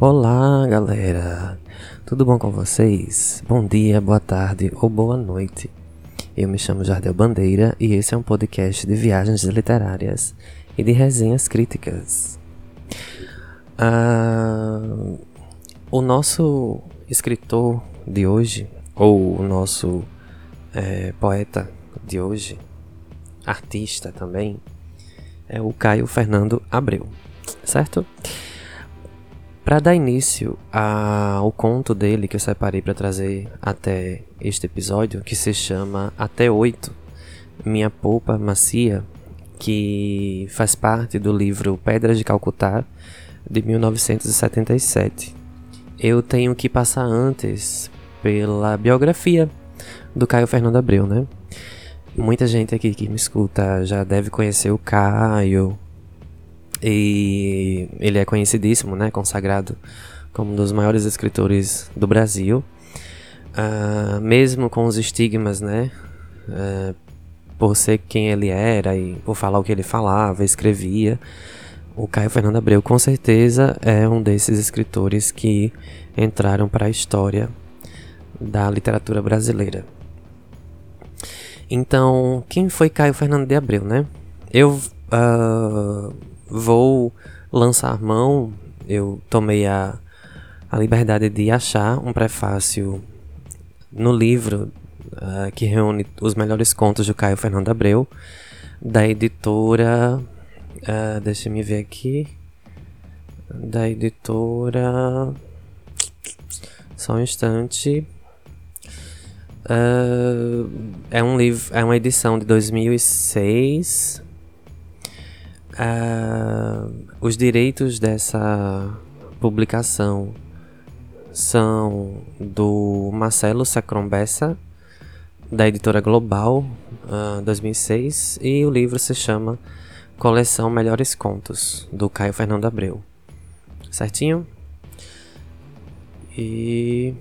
Olá, galera! Tudo bom com vocês? Bom dia, boa tarde ou boa noite. Eu me chamo Jardel Bandeira e esse é um podcast de viagens literárias e de resenhas críticas. Ah, o nosso escritor de hoje, ou o nosso é, poeta de hoje, artista também, é o Caio Fernando Abreu, certo? Para dar início ao conto dele que eu separei para trazer até este episódio, que se chama Até Oito, Minha Polpa Macia, que faz parte do livro Pedras de Calcutá, de 1977. Eu tenho que passar antes pela biografia do Caio Fernando Abreu, né? Muita gente aqui que me escuta já deve conhecer o Caio, e ele é conhecidíssimo, né? Consagrado como um dos maiores escritores do Brasil. Uh, mesmo com os estigmas, né? Uh, por ser quem ele era e por falar o que ele falava, escrevia. O Caio Fernando Abreu, com certeza, é um desses escritores que entraram para a história da literatura brasileira. Então, quem foi Caio Fernando de Abreu, né? Eu uh, vou lançar mão, eu tomei a, a liberdade de achar um prefácio no livro uh, que reúne os melhores contos de Caio Fernando Abreu, da editora. Uh, deixa me ver aqui. Da editora. Só um instante. Uh, é um livro, é uma edição de 2006 Uh, os direitos dessa publicação são do Marcelo Sacrombessa, da editora Global, uh, 2006, e o livro se chama Coleção Melhores Contos, do Caio Fernando Abreu. Certinho? E.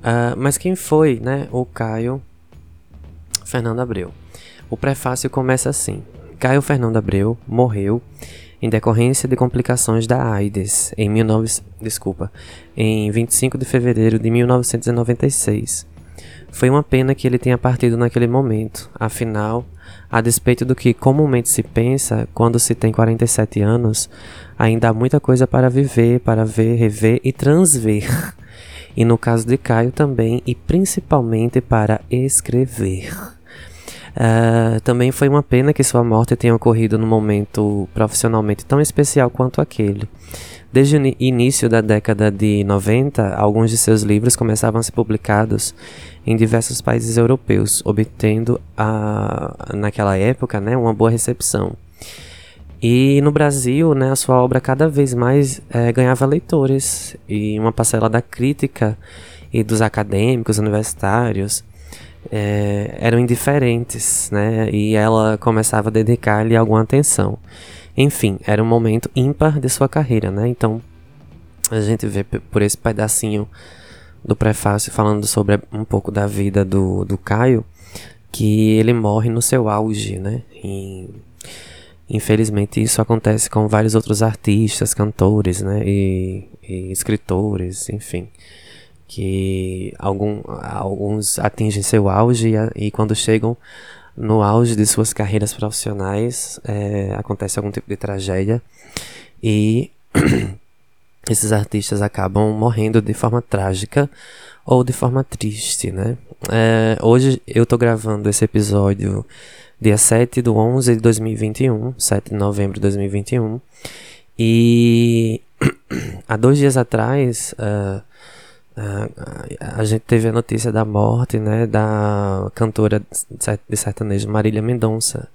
Uh, mas quem foi, né? O Caio Fernando Abreu. O prefácio começa assim. Caio Fernando Abreu morreu em decorrência de complicações da AIDS em, 19... Desculpa, em 25 de fevereiro de 1996. Foi uma pena que ele tenha partido naquele momento, afinal, a despeito do que comumente se pensa, quando se tem 47 anos, ainda há muita coisa para viver, para ver, rever e transver. E no caso de Caio também, e principalmente para escrever. Uh, também foi uma pena que sua morte tenha ocorrido num momento profissionalmente tão especial quanto aquele. Desde o início da década de 90, alguns de seus livros começavam a ser publicados em diversos países europeus, obtendo a, naquela época né, uma boa recepção. E no Brasil, né, a sua obra cada vez mais é, ganhava leitores e uma parcela da crítica e dos acadêmicos universitários é, eram indiferentes, né? E ela começava a dedicar-lhe alguma atenção. Enfim, era um momento ímpar de sua carreira, né? Então, a gente vê por esse pedacinho do prefácio falando sobre um pouco da vida do, do Caio, que ele morre no seu auge, né? E, infelizmente isso acontece com vários outros artistas, cantores, né? E, e escritores, enfim que algum, alguns atingem seu auge e, e, quando chegam no auge de suas carreiras profissionais é, acontece algum tipo de tragédia e esses artistas acabam morrendo de forma trágica ou de forma triste, né? É, hoje eu tô gravando esse episódio dia 7 de 11 de 2021, 7 de novembro de 2021, e há dois dias atrás uh, a, a gente teve a notícia da morte, né, da cantora de sertanejo Marília Mendonça.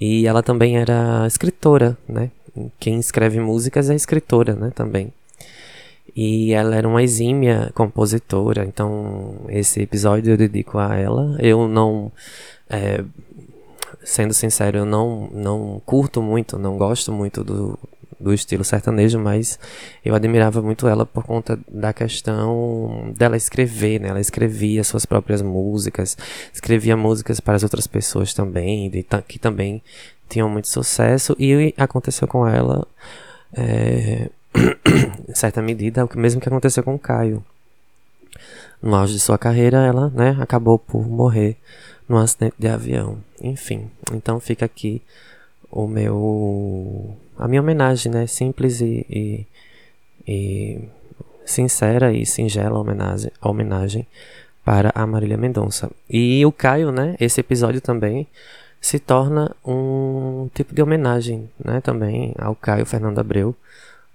E ela também era escritora, né? Quem escreve músicas é escritora, né, também. E ela era uma exímia compositora, então esse episódio eu dedico a ela. Eu não, é, sendo sincero, eu não, não curto muito, não gosto muito do, do estilo sertanejo, mas eu admirava muito ela por conta da questão dela escrever, né? Ela escrevia suas próprias músicas, escrevia músicas para as outras pessoas também, que também tinham muito sucesso, e aconteceu com ela é, em certa medida, o mesmo que aconteceu com o Caio. No auge de sua carreira, ela né, acabou por morrer num acidente de avião. Enfim, então fica aqui o meu a minha homenagem, né, simples e, e, e sincera e singela homenagem, homenagem para a Marília Mendonça. E o Caio, né, esse episódio também se torna um tipo de homenagem, né, também ao Caio Fernando Abreu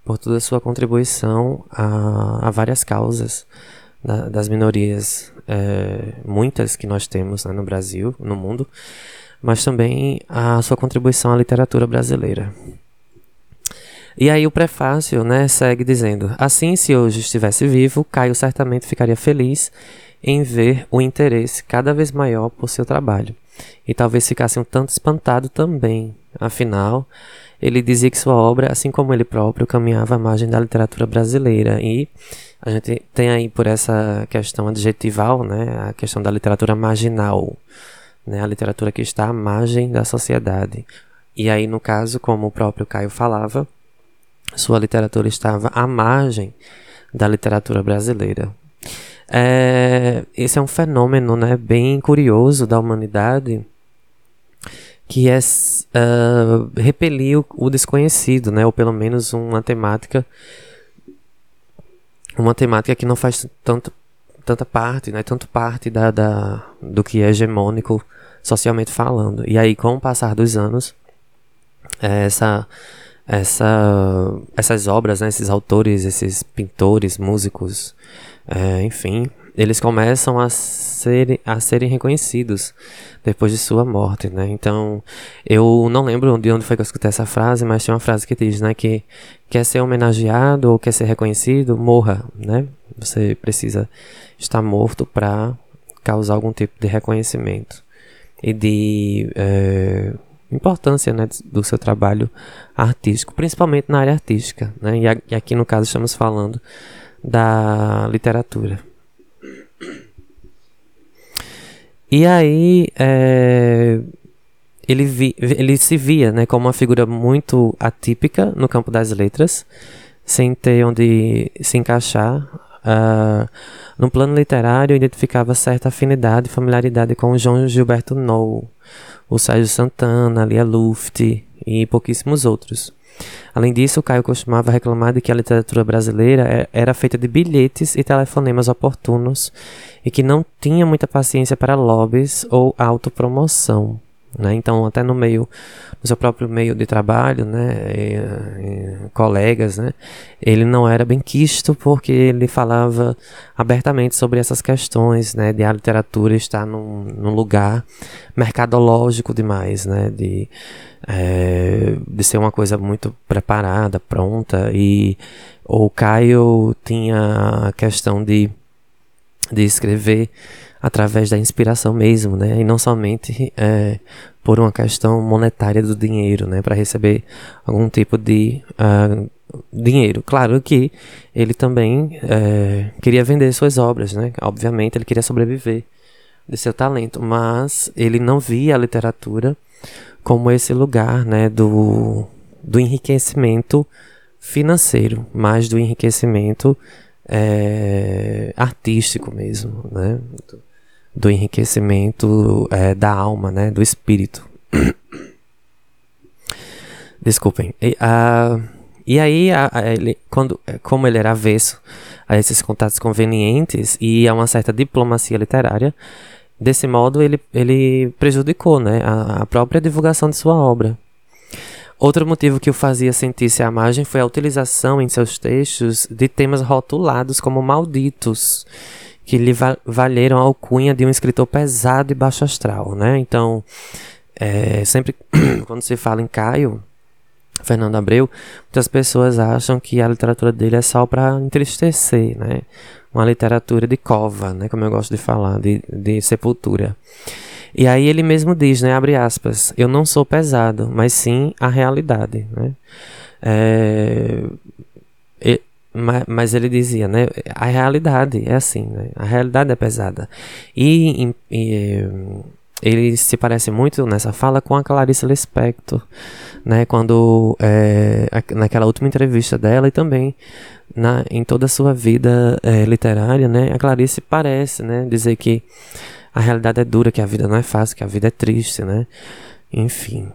por toda a sua contribuição a, a várias causas da, das minorias, é, muitas que nós temos né, no Brasil, no mundo, mas também a sua contribuição à literatura brasileira. E aí o prefácio né, segue dizendo: Assim, se hoje estivesse vivo, Caio certamente ficaria feliz em ver o interesse cada vez maior por seu trabalho. E talvez ficasse um tanto espantado também. Afinal, ele dizia que sua obra, assim como ele próprio, caminhava à margem da literatura brasileira. E a gente tem aí por essa questão adjetival, né, a questão da literatura marginal, né, a literatura que está à margem da sociedade. E aí, no caso, como o próprio Caio falava, sua literatura estava à margem da literatura brasileira. É, esse é um fenômeno né, bem curioso da humanidade que é uh, repelir o, o, desconhecido, né, ou pelo menos uma temática uma temática que não faz tanto, tanta parte, né, tanto parte da, da, do que é hegemônico socialmente falando. E aí, com o passar dos anos, essa essa, essas obras, né, esses autores, esses pintores, músicos, é, enfim, eles começam a, ser, a serem reconhecidos depois de sua morte, né? Então, eu não lembro de onde foi que eu escutei essa frase, mas tem uma frase que diz, né, que quer ser homenageado ou quer ser reconhecido, morra, né? Você precisa estar morto para causar algum tipo de reconhecimento e de é, importância né, do seu trabalho artístico, principalmente na área artística. Né? E, aqui no caso estamos falando da literatura. E aí é, ele, vi, ele se via né, como uma figura muito atípica no campo das letras, sem ter onde se encaixar. Uh, no plano literário, identificava certa afinidade e familiaridade com o João Gilberto Nou, o Sérgio Santana, Lia Luft e pouquíssimos outros. Além disso, Caio costumava reclamar de que a literatura brasileira é, era feita de bilhetes e telefonemas oportunos e que não tinha muita paciência para lobbies ou autopromoção. Né? Então, até no meio, no seu próprio meio de trabalho, né, e, e, colegas, né, ele não era bem quisto porque ele falava abertamente sobre essas questões, né, de a literatura estar num, num lugar mercadológico demais, né, de, é, de ser uma coisa muito preparada, pronta, e o Caio tinha a questão de, de escrever através da inspiração mesmo, né? E não somente é, por uma questão monetária do dinheiro, né? Para receber algum tipo de uh, dinheiro. Claro que ele também é, queria vender suas obras, né? Obviamente ele queria sobreviver de seu talento, mas ele não via a literatura como esse lugar, né? Do, do enriquecimento financeiro, mas do enriquecimento é, artístico mesmo, né? Do enriquecimento é, da alma, né, do espírito. Desculpem. E, a, e aí, a, a, ele, quando, como ele era avesso a esses contatos convenientes e a uma certa diplomacia literária, desse modo ele, ele prejudicou né, a, a própria divulgação de sua obra. Outro motivo que o fazia sentir-se à margem foi a utilização em seus textos de temas rotulados como malditos que lhe valeram a alcunha de um escritor pesado e baixo astral, né? Então, é, sempre quando se fala em Caio, Fernando Abreu, muitas pessoas acham que a literatura dele é só para entristecer, né? Uma literatura de cova, né? Como eu gosto de falar, de, de sepultura. E aí ele mesmo diz, né? Abre aspas, eu não sou pesado, mas sim a realidade, né? É, mas, mas, ele dizia, né? A realidade é assim, né? A realidade é pesada. E, e ele se parece muito nessa fala com a Clarice Lispector, né? Quando é, naquela última entrevista dela e também na, em toda a sua vida é, literária, né? A Clarice parece, né? Dizer que a realidade é dura, que a vida não é fácil, que a vida é triste, né? Enfim.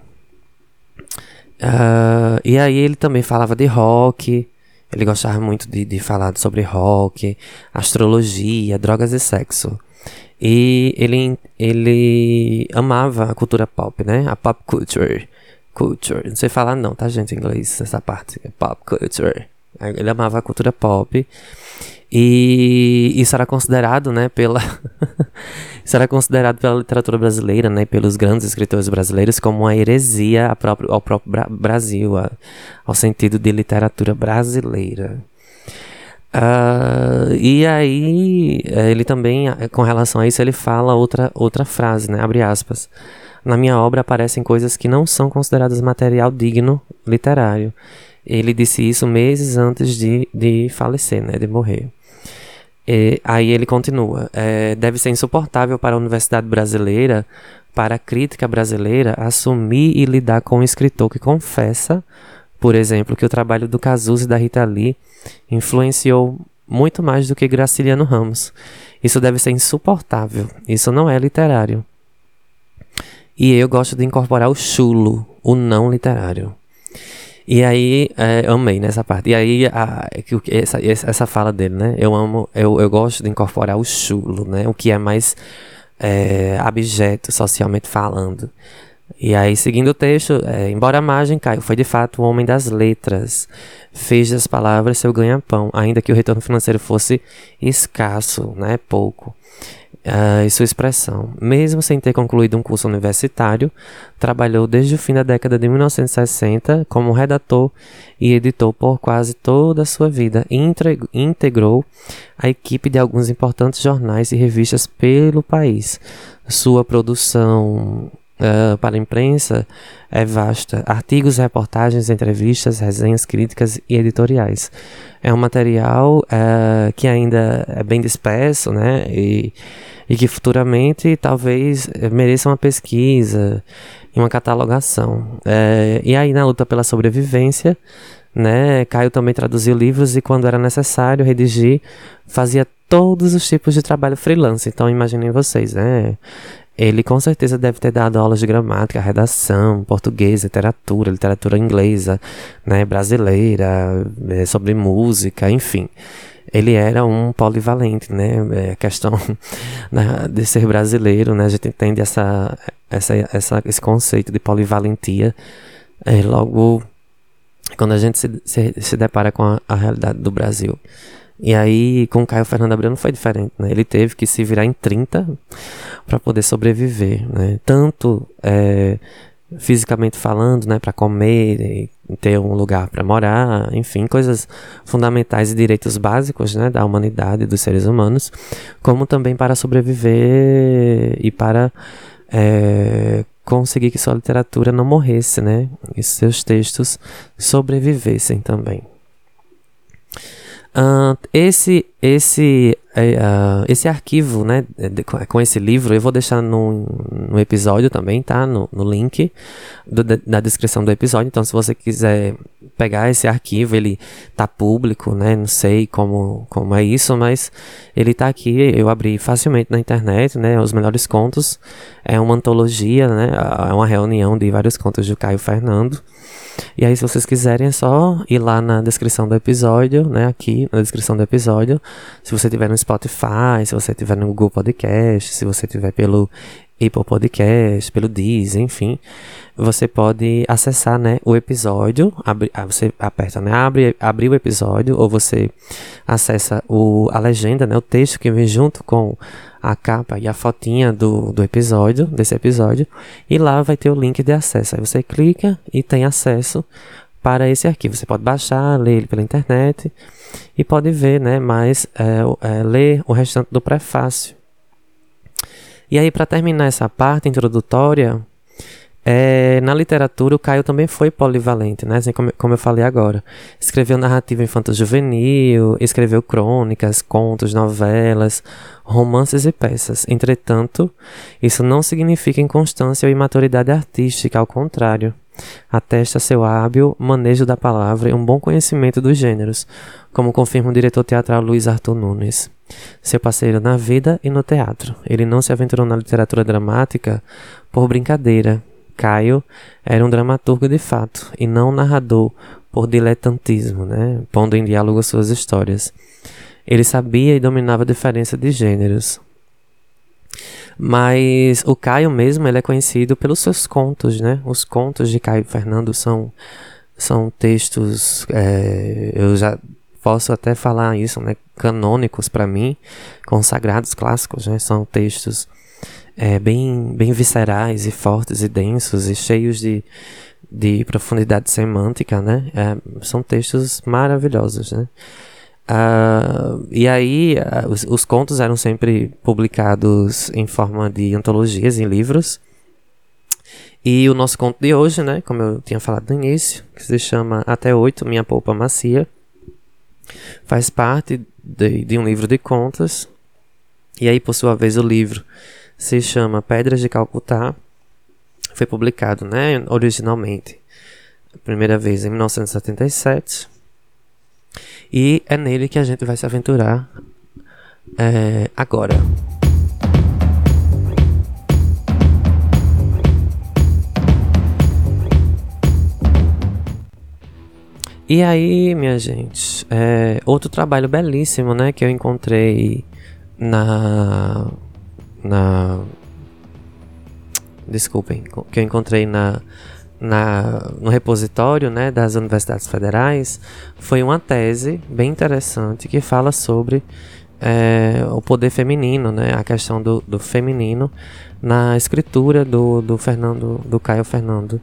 Uh, e aí ele também falava de rock, ele gostava muito de, de falar sobre rock, astrologia, drogas e sexo. E ele, ele amava a cultura pop, né? A pop culture. Culture. Não sei falar não, tá, gente, em inglês, essa parte. Pop culture. Ele amava a cultura pop. E isso era considerado, né, pela era considerado pela literatura brasileira, né, pelos grandes escritores brasileiros como uma heresia próprio, ao próprio Bra Brasil, a, ao sentido de literatura brasileira. Uh, e aí, eh, ele também, eh, com relação a isso, ele fala outra, outra frase, né? Abre aspas. Na minha obra aparecem coisas que não são consideradas material digno literário. Ele disse isso meses antes de, de falecer, né? De morrer. E, aí ele continua. É, deve ser insuportável para a universidade brasileira, para a crítica brasileira, assumir e lidar com um escritor que confessa, por exemplo, que o trabalho do Cazuza e da Rita Lee influenciou muito mais do que Graciliano Ramos. Isso deve ser insuportável. Isso não é literário. E eu gosto de incorporar o chulo, o não literário. E aí, é, amei nessa parte. E aí, a, essa, essa fala dele, né? Eu amo, eu, eu gosto de incorporar o chulo, né? O que é mais é, abjeto socialmente falando. E aí, seguindo o texto, é, embora a margem Caio foi de fato um homem das letras, fez das palavras seu ganha-pão, ainda que o retorno financeiro fosse escasso, né, pouco. Uh, e sua expressão. Mesmo sem ter concluído um curso universitário, trabalhou desde o fim da década de 1960 como redator e editor por quase toda a sua vida integrou a equipe de alguns importantes jornais e revistas pelo país. Sua produção uh, para a imprensa é vasta. Artigos, reportagens, entrevistas, resenhas, críticas e editoriais. É um material uh, que ainda é bem disperso, né? E, e que futuramente talvez mereça uma pesquisa e uma catalogação. É, e aí, na luta pela sobrevivência, né, Caio também traduziu livros e, quando era necessário redigir, fazia todos os tipos de trabalho freelance. Então, imaginem vocês, né? Ele com certeza deve ter dado aulas de gramática, redação, português, literatura, literatura inglesa, né, brasileira, é, sobre música, enfim. Ele era um polivalente, né? É, a questão né, de ser brasileiro, né? A gente entende essa, essa, essa, esse conceito de polivalentia é, logo quando a gente se, se, se depara com a, a realidade do Brasil. E aí, com o Caio Fernando Abreu não foi diferente, né? Ele teve que se virar em 30 para poder sobreviver, né? Tanto é, fisicamente falando, né? Para comer, ter um lugar para morar, enfim, coisas fundamentais e direitos básicos, né? Da humanidade, dos seres humanos, como também para sobreviver e para é, conseguir que sua literatura não morresse, né? E seus textos sobrevivessem também. Uh, esse esse uh, esse arquivo, né, de, com esse livro, eu vou deixar no, no episódio também, tá? No, no link do, da descrição do episódio. Então, se você quiser pegar esse arquivo, ele tá público, né? Não sei como, como é isso, mas ele tá aqui. Eu abri facilmente na internet, né? Os melhores contos. É uma antologia, né? É uma reunião de vários contos de Caio Fernando. E aí, se vocês quiserem, é só ir lá na descrição do episódio, né? Aqui na descrição do episódio. Se você tiver no Spotify, se você tiver no Google Podcast, se você tiver pelo Apple Podcast, pelo Deezer, enfim, você pode acessar, né, o episódio, ah, você aperta, né, abre, abre o episódio, ou você acessa o, a legenda, né, o texto que vem junto com a capa e a fotinha do, do episódio, desse episódio, e lá vai ter o link de acesso. Aí você clica e tem acesso para esse arquivo. Você pode baixar, ler ele pela internet e pode ver, né, mais, é, é, ler o restante do prefácio. E aí, para terminar essa parte introdutória, É, na literatura, o Caio também foi polivalente, né? Assim como, como eu falei agora. Escreveu narrativa infanto-juvenil, escreveu crônicas, contos, novelas, romances e peças. Entretanto, isso não significa inconstância ou imaturidade artística, ao contrário. Atesta seu hábil manejo da palavra e um bom conhecimento dos gêneros, como confirma o diretor teatral Luiz Arthur Nunes. Seu parceiro na vida e no teatro. Ele não se aventurou na literatura dramática por brincadeira, Caio era um dramaturgo de fato e não um narrador por diletantismo, né? pondo em diálogo suas histórias. Ele sabia e dominava a diferença de gêneros. Mas o Caio mesmo ele é conhecido pelos seus contos, né? Os contos de Caio Fernando são, são textos, é, eu já posso até falar isso, né? Canônicos para mim, consagrados clássicos, né? São textos é, bem, bem viscerais e fortes e densos e cheios de, de profundidade semântica, né? É, são textos maravilhosos, né? Uh, e aí, uh, os, os, contos eram sempre publicados em forma de antologias, em livros. E o nosso conto de hoje, né, como eu tinha falado no início, que se chama Até Oito, Minha Polpa Macia, faz parte de, de um livro de contos. E aí, por sua vez, o livro se chama Pedras de Calcutá. Foi publicado, né, originalmente, a primeira vez em 1977. E é nele que a gente vai se aventurar é, agora. E aí, minha gente, é, outro trabalho belíssimo, né, que eu encontrei na na desculpem, que eu encontrei na, na, no repositório né, das universidades federais foi uma tese bem interessante que fala sobre é, o poder feminino, né, a questão do, do feminino na escritura do, do Fernando, do Caio Fernando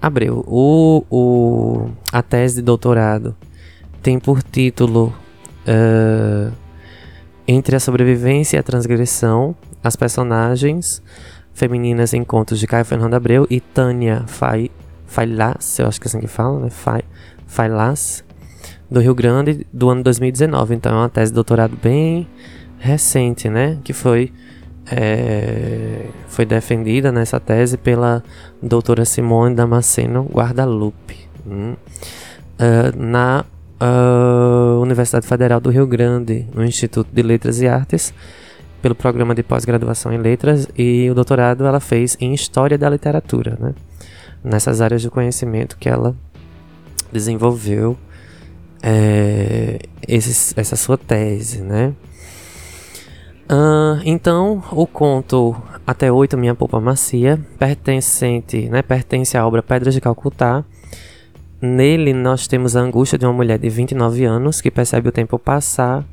Abreu. O, o, a tese de doutorado tem por título uh, Entre a Sobrevivência e a Transgressão, as personagens femininas em contos de Caio Fernando Abreu e Tânia Fai, Failas, eu acho que é assim que fala, né? Fai, Failas, do Rio Grande, do ano 2019. Então é uma tese de doutorado bem recente, né? Que foi, é, foi defendida nessa tese pela doutora Simone Damasceno Guadalupe. Hum, uh, na uh, Universidade Federal do Rio Grande, no Instituto de Letras e Artes, pelo programa de pós-graduação em letras e o doutorado ela fez em história da literatura, né? Nessas áreas de conhecimento que ela desenvolveu é, essa sua tese, né? Uh, então, o conto Até Oito Minha Polpa Macia, pertencente, né, pertence à obra Pedras de Calcutá. Nele, nós temos a angústia de uma mulher de 29 anos que percebe o tempo passar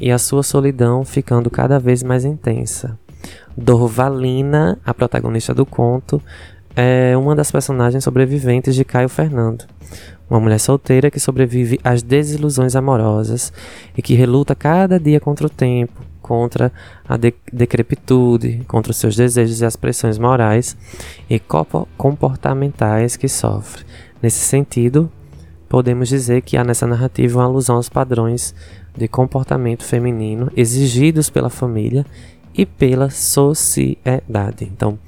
e a sua solidão ficando cada vez mais intensa. Dorvalina, a protagonista do conto, é uma das personagens sobreviventes de Caio Fernando, uma mulher solteira que sobrevive às desilusões amorosas e que reluta cada dia contra o tempo, contra a de decrepitude, contra os seus desejos e as pressões morais e comportamentais que sofre. Nesse sentido, podemos dizer que há nessa narrativa uma alusão aos padrões de comportamento feminino exigidos pela família e pela sociedade. Então,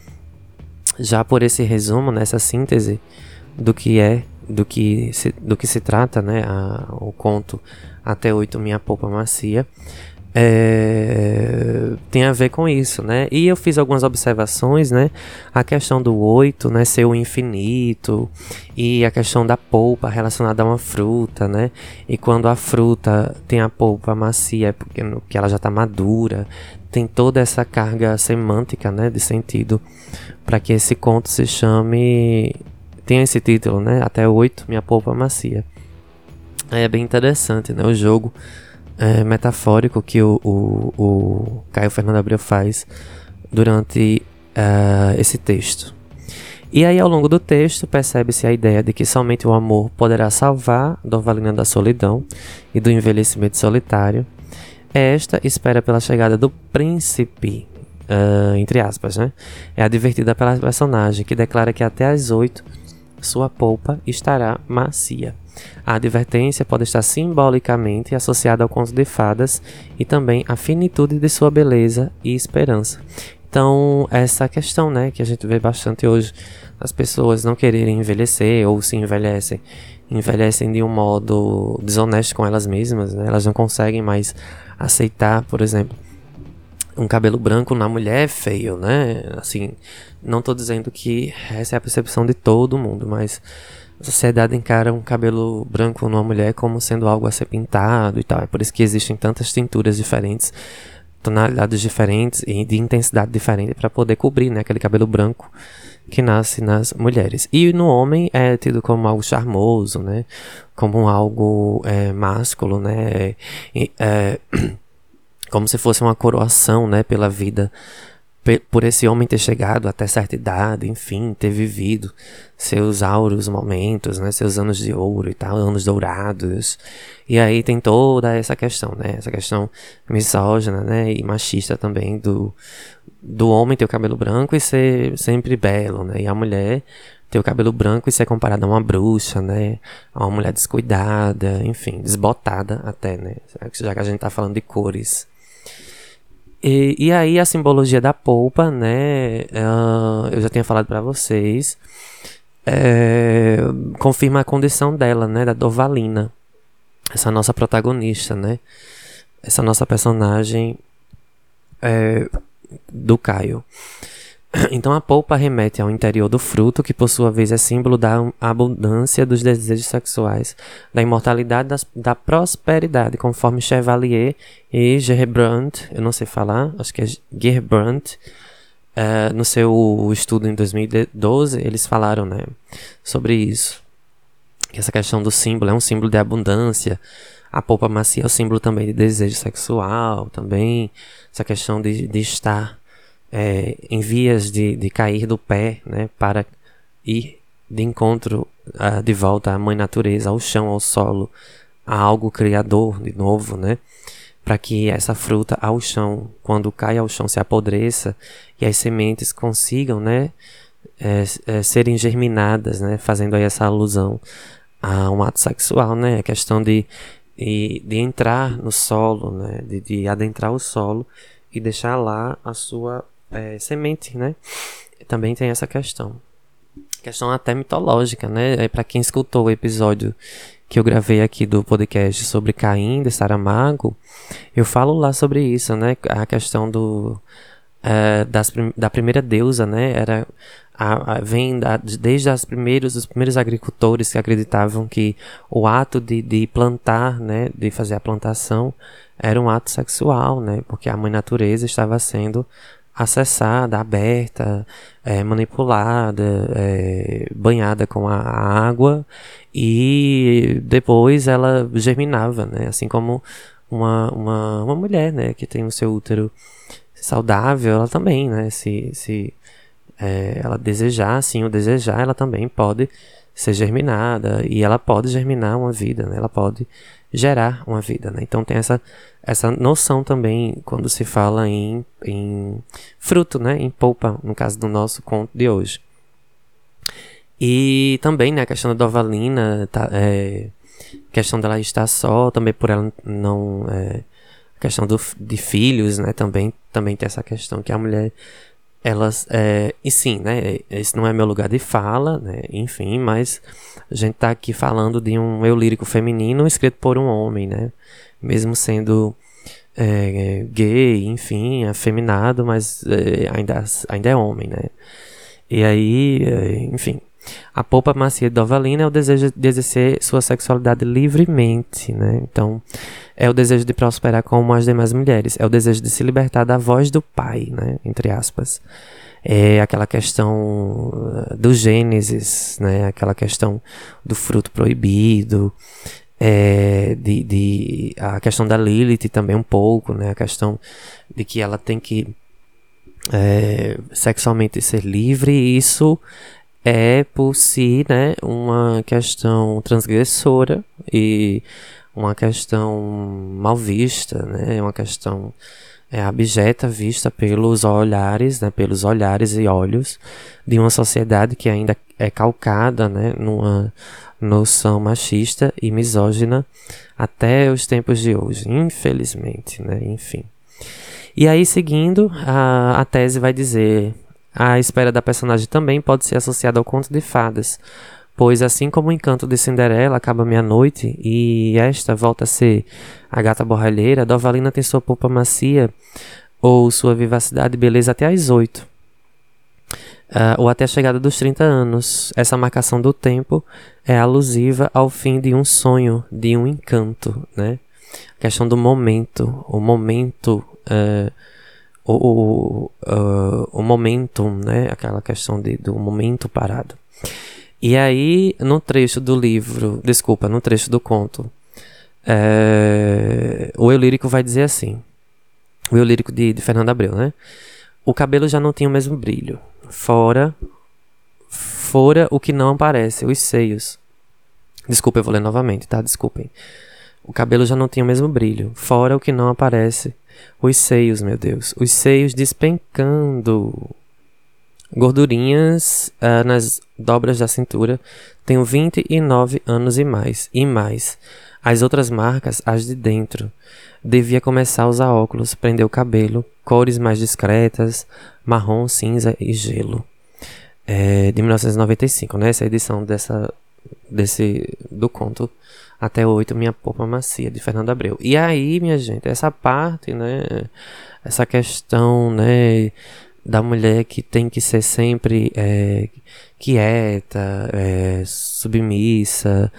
já por esse resumo, nessa síntese do que é, do que se, do que se trata, né, a, o conto Até Oito Minha Polpa Macia, é, tem a ver com isso, né? E eu fiz algumas observações, né? A questão do oito, né? Ser o infinito e a questão da polpa relacionada a uma fruta, né? E quando a fruta tem a polpa macia, é porque, que ela já está madura, tem toda essa carga semântica, né? De sentido para que esse conto se chame tenha esse título, né? Até oito, minha polpa macia. É bem interessante, né? O jogo é, metafórico que o, o, o, Caio Fernando Abreu faz durante uh, esse texto. E aí, ao longo do texto, percebe-se a ideia de que somente o amor poderá salvar Dorvalina da solidão e do envelhecimento solitário. Esta espera pela chegada do príncipe uh, entre aspas, né? É advertida pela personagem que declara que até às 8 sua polpa estará macia. A advertência pode estar simbolicamente associada ao conto de fadas e também à finitude de sua beleza e esperança. Então, essa questão, né, que a gente vê bastante hoje, as pessoas não quererem envelhecer ou se envelhecem, envelhecem de um modo desonesto com elas mesmas, né? Elas não conseguem mais aceitar, por exemplo, um cabelo branco na mulher é feio, né? Assim, não estou dizendo que essa é a percepção de todo mundo, mas a sociedade encara um cabelo branco numa mulher como sendo algo a ser pintado e tal. É por isso que existem tantas tinturas diferentes, tonalidades diferentes e de intensidade diferente para poder cobrir né, aquele cabelo branco que nasce nas mulheres. E no homem é tido como algo charmoso, né? Como algo é, másculo, né? É, como se fosse uma coroação, né? Pela vida por esse homem ter chegado até certa idade, enfim, ter vivido seus áureos momentos, né, seus anos de ouro e tal, anos dourados. E aí tem toda essa questão, né, essa questão misógina, né, e machista também do do homem ter o cabelo branco e ser sempre belo, né, e a mulher ter o cabelo branco e ser comparada a uma bruxa, né, a uma mulher descuidada, enfim, desbotada até, né, já que a gente tá falando de cores. E, e aí a simbologia da polpa, né? Uh, eu já tinha falado para vocês. É, confirma a condição dela, né? Da Dovalina. Essa nossa protagonista, né? Essa nossa personagem é, do Caio. Então a polpa remete ao interior do fruto, que por sua vez é símbolo da abundância dos desejos sexuais, da imortalidade das, da prosperidade, conforme Chevalier e Gerbrandt, eu não sei falar, acho que é Gerbrandt, uh, no seu estudo em 2012, eles falaram né, sobre isso. Que essa questão do símbolo é um símbolo de abundância, a polpa macia é o símbolo também de desejo sexual, também essa questão de, de estar é, em vias de, de cair do pé, né, para ir de encontro uh, de volta à mãe natureza, ao chão, ao solo, a algo criador de novo, né, para que essa fruta ao chão, quando cai ao chão, se apodreça e as sementes consigam, né, é, é, serem germinadas, né, fazendo aí essa alusão a um ato sexual, né, a questão de, de, de entrar no solo, né, de, de adentrar o solo e deixar lá a sua é, semente, né? Também tem essa questão. Questão até mitológica, né? É, para quem escutou o episódio que eu gravei aqui do podcast sobre Caim de Saramago, eu falo lá sobre isso, né? A questão do é, das, da primeira deusa, né? Era a, a, vem da, desde as primeiros, os primeiros agricultores que acreditavam que o ato de, de plantar, né? De fazer a plantação era um ato sexual, né? Porque a mãe natureza estava sendo acessada, aberta, é, manipulada, é, banhada com a água e depois ela germinava, né? Assim como uma, uma, uma mulher, né? Que tem o seu útero saudável, ela também, né? Se, se é, ela desejar, assim, o desejar, ela também pode ser germinada e ela pode germinar uma vida, né? Ela pode gerar uma vida, né? Então tem essa, essa noção também quando se fala em, em fruto, né? Em polpa, no caso do nosso conto de hoje. E também, né, a questão da Dovalina, tá, é, questão dela estar só, também por ela não... É, questão do, de filhos, né, também, também tem essa questão que a mulher elas é, e sim né esse não é meu lugar de fala né enfim mas a gente tá aqui falando de um eu lírico feminino escrito por um homem né mesmo sendo é, gay enfim afeminado mas é, ainda ainda é homem né. E aí é, enfim a polpa macia de Dovalina é o desejo de exercer sua sexualidade livremente, né? Então, é o desejo de prosperar como as demais mulheres, é o desejo de se libertar da voz do pai, né? Entre aspas. É aquela questão uh, do Gênesis, né? Aquela questão do fruto proibido, é, de, de, a questão da Lilith também um pouco, né? A questão de que ela tem que é, sexualmente ser livre, e isso é por si, né, uma questão transgressora e uma questão mal vista, né? Uma questão é, abjeta vista pelos olhares, né? Pelos olhares e olhos de uma sociedade que ainda é calcada, né? Numa noção machista e misógina até os tempos de hoje, infelizmente, né? Enfim. E aí, seguindo, a, a tese vai dizer: a espera da personagem também pode ser associada ao conto de fadas, pois assim como o encanto de Cinderela acaba meia-noite e esta volta a ser a gata borralheira, Dovalina tem sua polpa macia ou sua vivacidade e beleza até às oito. Uh, ou até a chegada dos 30 anos. Essa marcação do tempo é alusiva ao fim de um sonho, de um encanto, né? A questão do momento, o momento uh, o, o, o momento, né? Aquela questão de, do momento parado. E aí, no trecho do livro, desculpa, no trecho do conto, é, o eu lírico vai dizer assim: o eu lírico de, de Fernando Abreu, né? O cabelo já não tinha o mesmo brilho. Fora, fora o que não aparece, os seios. Desculpa, eu vou ler novamente, tá? Desculpem. O cabelo já não tinha o mesmo brilho. Fora o que não aparece, os seios, meu Deus. Os seios despencando. Gordurinhas uh, nas dobras da cintura. Tenho 29 anos e mais. E mais. As outras marcas, as de dentro. Devia começar a usar óculos, prender o cabelo, cores mais discretas, marrom, cinza e gelo. É, de 1995, né? Essa edição dessa, desse, do conto até 8, Minha Popa Macia, de Fernando Abreu. E aí, minha gente, essa parte, né, essa questão, né, da mulher que tem que ser sempre é, quieta, é, submissa,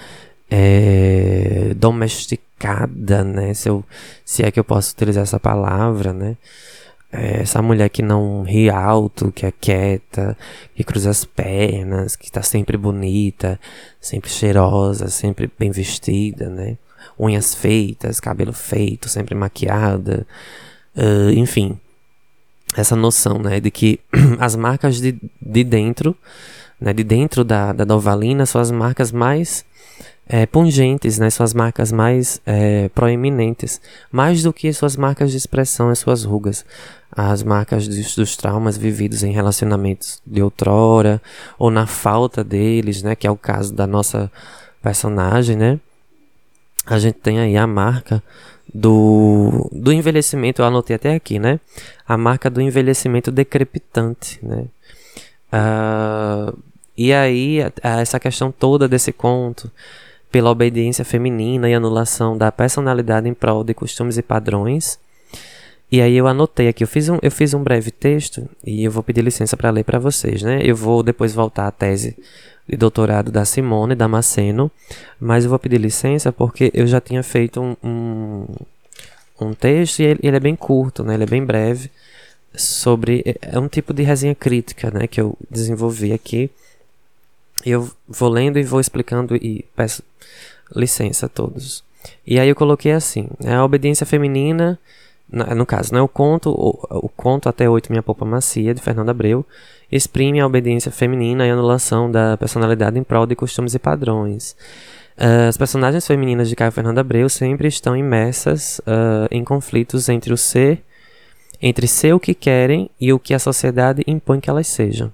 é, domesticada, né, se, eu, se é que eu posso utilizar essa palavra, né, essa mulher que não ri alto, que é quieta, que cruza as pernas, que está sempre bonita, sempre cheirosa, sempre bem vestida, né? Unhas feitas, cabelo feito, sempre maquiada, uh, enfim. Essa noção, né, de que as marcas de, de dentro, né, de dentro da, da Novalina são as marcas mais é, pungentes, né, suas marcas mais é, proeminentes, mais do que suas marcas de expressão e suas rugas, as marcas dos, dos, traumas vividos em relacionamentos de outrora ou na falta deles, né, que é o caso da nossa personagem, né, a gente tem aí a marca do, do envelhecimento, eu anotei até aqui, né, a marca do envelhecimento decrepitante, né, uh, e aí essa questão toda desse conto pela obediência feminina e anulação da personalidade em prol de costumes e padrões. E aí eu anotei aqui, eu fiz um, eu fiz um breve texto e eu vou pedir licença para ler para vocês, né? Eu vou depois voltar à tese de doutorado da Simone Damasceno, mas eu vou pedir licença porque eu já tinha feito um, um, um texto e ele, ele, é bem curto, né? Ele é bem breve sobre é, é um tipo de resenha crítica, né? Que eu desenvolvi aqui. Eu vou lendo e vou explicando e peço licença a todos. E aí eu coloquei assim, né, a obediência feminina, no caso, né, o conto, o, o conto até oito Minha Popa Macia, de Fernando Abreu, exprime a obediência feminina e a anulação da personalidade em prol de costumes e padrões. Uh, as personagens femininas de Caio Fernando Abreu sempre estão imersas uh, em conflitos entre o ser, entre ser o que querem e o que a sociedade impõe que elas sejam.